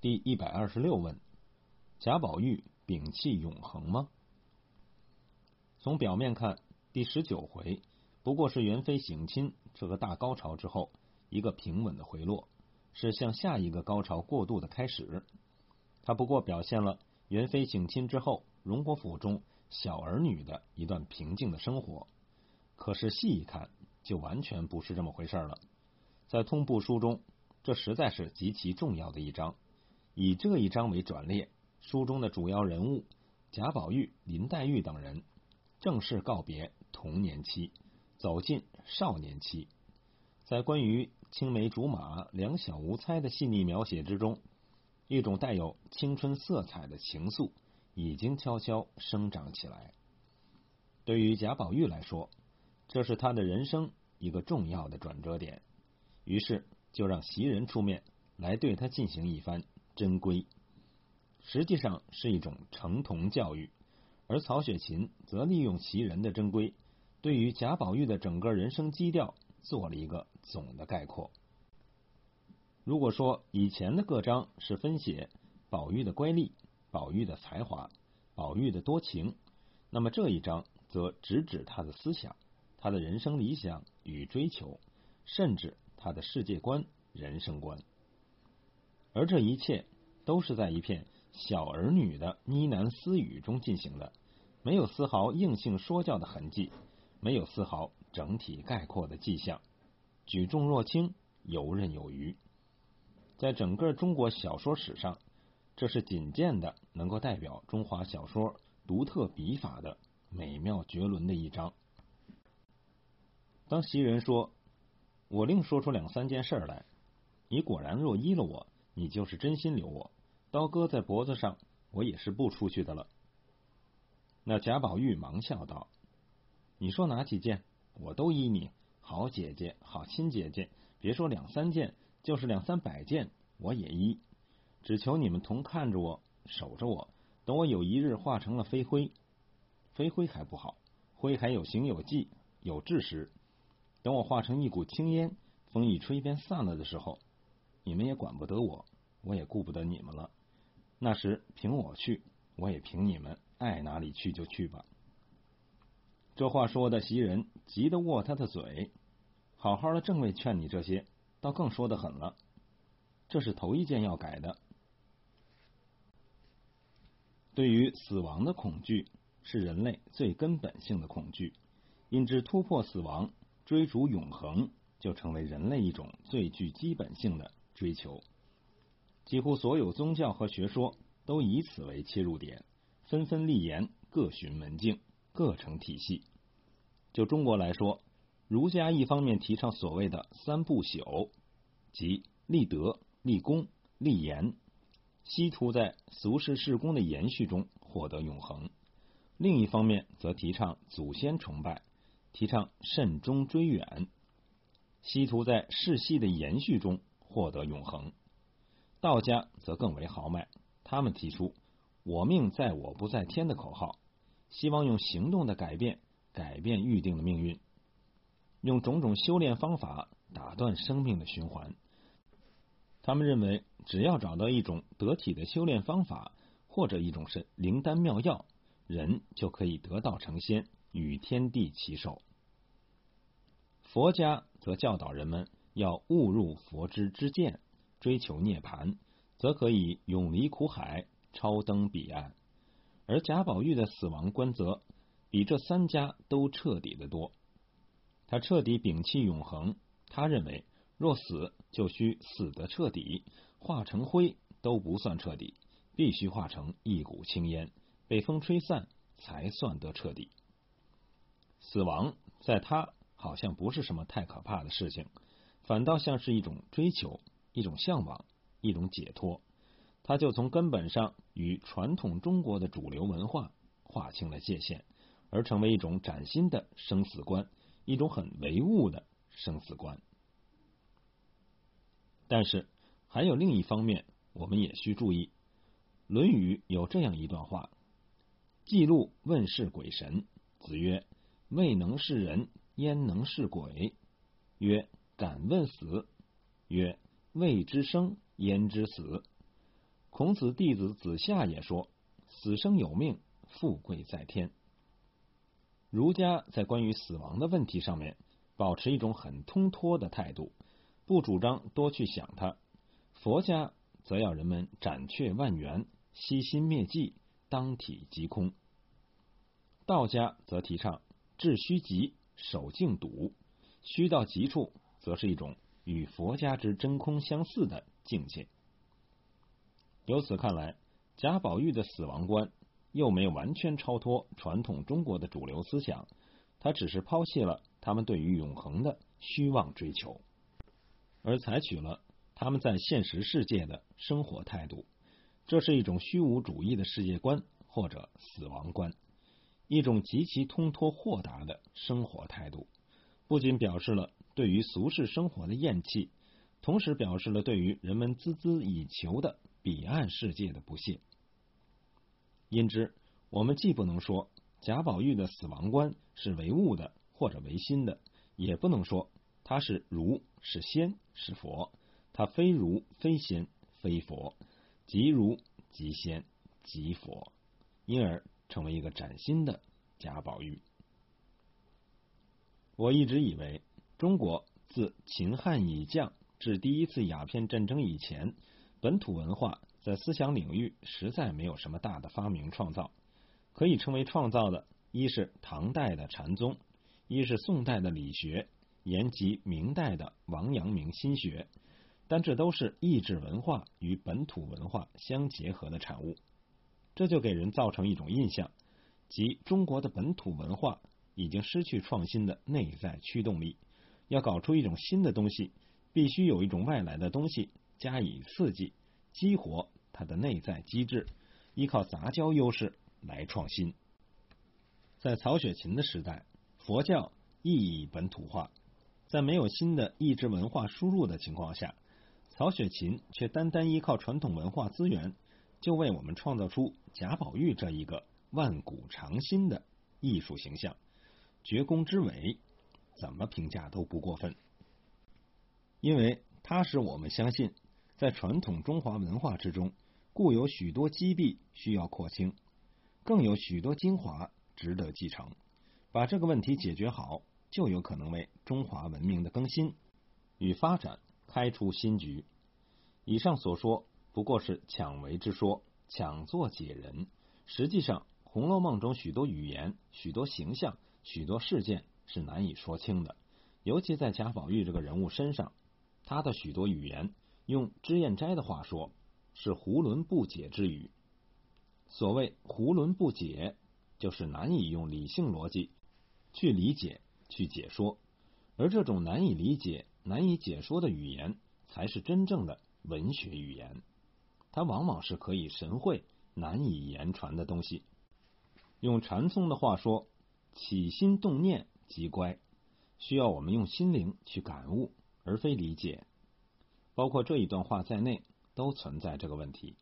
第一百二十六问：贾宝玉摒弃永恒吗？从表面看，第十九回不过是元妃省亲这个大高潮之后一个平稳的回落，是向下一个高潮过渡的开始。它不过表现了元妃省亲之后荣国府中小儿女的一段平静的生活。可是细一看，就完全不是这么回事了。在通部书中，这实在是极其重要的一章。以这一章为转列，书中的主要人物贾宝玉、林黛玉等人正式告别童年期，走进少年期。在关于青梅竹马、两小无猜的细腻描写之中，一种带有青春色彩的情愫已经悄悄生长起来。对于贾宝玉来说，这是他的人生一个重要的转折点。于是就让袭人出面来对他进行一番。真规实际上是一种成童教育，而曹雪芹则利用袭人的真规，对于贾宝玉的整个人生基调做了一个总的概括。如果说以前的各章是分写宝玉的乖戾、宝玉的才华、宝玉的多情，那么这一章则直指他的思想、他的人生理想与追求，甚至他的世界观、人生观。而这一切都是在一片小儿女的呢喃私语中进行的，没有丝毫硬性说教的痕迹，没有丝毫整体概括的迹象，举重若轻，游刃有余。在整个中国小说史上，这是仅见的能够代表中华小说独特笔法的美妙绝伦的一章。当袭人说：“我另说出两三件事来，你果然若依了我。”你就是真心留我，刀割在脖子上，我也是不出去的了。那贾宝玉忙笑道：“你说哪几件，我都依你。好姐姐，好亲姐姐，别说两三件，就是两三百件，我也依。只求你们同看着我，守着我，等我有一日化成了飞灰，飞灰还不好，灰还有形有迹有志时，等我化成一股青烟，风一吹便散了的时候。”你们也管不得我，我也顾不得你们了。那时凭我去，我也凭你们，爱哪里去就去吧。这话说的袭人急得握他的嘴，好好的正为劝你这些，倒更说的狠了。这是头一件要改的。对于死亡的恐惧，是人类最根本性的恐惧，因之突破死亡，追逐永恒，就成为人类一种最具基本性的。追求，几乎所有宗教和学说都以此为切入点，纷纷立言，各寻门径，各成体系。就中国来说，儒家一方面提倡所谓的三不朽，即立德、立功、立言，希图在俗世事功的延续中获得永恒；另一方面则提倡祖先崇拜，提倡慎终追远，希图在世系的延续中。获得永恒，道家则更为豪迈。他们提出“我命在我不在天”的口号，希望用行动的改变改变预定的命运，用种种修炼方法打断生命的循环。他们认为，只要找到一种得体的修炼方法，或者一种是灵丹妙药，人就可以得道成仙，与天地齐寿。佛家则教导人们。要误入佛之之见，追求涅槃，则可以永离苦海，超登彼岸。而贾宝玉的死亡观则比这三家都彻底的多。他彻底摒弃永恒，他认为若死就需死得彻底，化成灰都不算彻底，必须化成一股青烟，被风吹散才算得彻底。死亡在他好像不是什么太可怕的事情。反倒像是一种追求，一种向往，一种解脱。他就从根本上与传统中国的主流文化划清了界限，而成为一种崭新的生死观，一种很唯物的生死观。但是还有另一方面，我们也需注意，《论语》有这样一段话：“记录问世鬼神，子曰：未能是人，焉能是鬼？曰。敢问死，曰：未知生，焉知死？孔子弟子子夏也说：“死生有命，富贵在天。”儒家在关于死亡的问题上面，保持一种很通脱的态度，不主张多去想它；佛家则要人们斩却万缘，悉心灭迹，当体即空。道家则提倡致虚极，守静笃，虚到极处，则是一种与佛家之真空相似的境界。由此看来，贾宝玉的死亡观又没有完全超脱传统中国的主流思想，他只是抛弃了他们对于永恒的虚妄追求，而采取了他们在现实世界的生活态度。这是一种虚无主义的世界观或者死亡观。一种极其通脱豁达的生活态度，不仅表示了对于俗世生活的厌弃，同时表示了对于人们孜孜以求的彼岸世界的不屑。因之，我们既不能说贾宝玉的死亡观是唯物的或者唯心的，也不能说他是儒是仙是佛，他非儒非仙非佛，即儒即仙即佛，因而。成为一个崭新的贾宝玉。我一直以为，中国自秦汉以降至第一次鸦片战争以前，本土文化在思想领域实在没有什么大的发明创造。可以称为创造的，一是唐代的禅宗，一是宋代的理学，延及明代的王阳明心学。但这都是意志文化与本土文化相结合的产物。这就给人造成一种印象，即中国的本土文化已经失去创新的内在驱动力。要搞出一种新的东西，必须有一种外来的东西加以刺激，激活它的内在机制，依靠杂交优势来创新。在曹雪芹的时代，佛教亦已本土化，在没有新的意志文化输入的情况下，曹雪芹却单单依靠传统文化资源。就为我们创造出贾宝玉这一个万古长新的艺术形象，绝功之伟，怎么评价都不过分。因为它使我们相信，在传统中华文化之中，固有许多积弊需要廓清，更有许多精华值得继承。把这个问题解决好，就有可能为中华文明的更新与发展开出新局。以上所说。不过是抢为之说，抢作解人。实际上，《红楼梦》中许多语言、许多形象、许多事件是难以说清的。尤其在贾宝玉这个人物身上，他的许多语言，用脂砚斋的话说，是囫囵不解之语。所谓囫囵不解，就是难以用理性逻辑去理解、去解说。而这种难以理解、难以解说的语言，才是真正的文学语言。它往往是可以神会、难以言传的东西。用禅宗的话说，起心动念极乖，需要我们用心灵去感悟，而非理解。包括这一段话在内，都存在这个问题。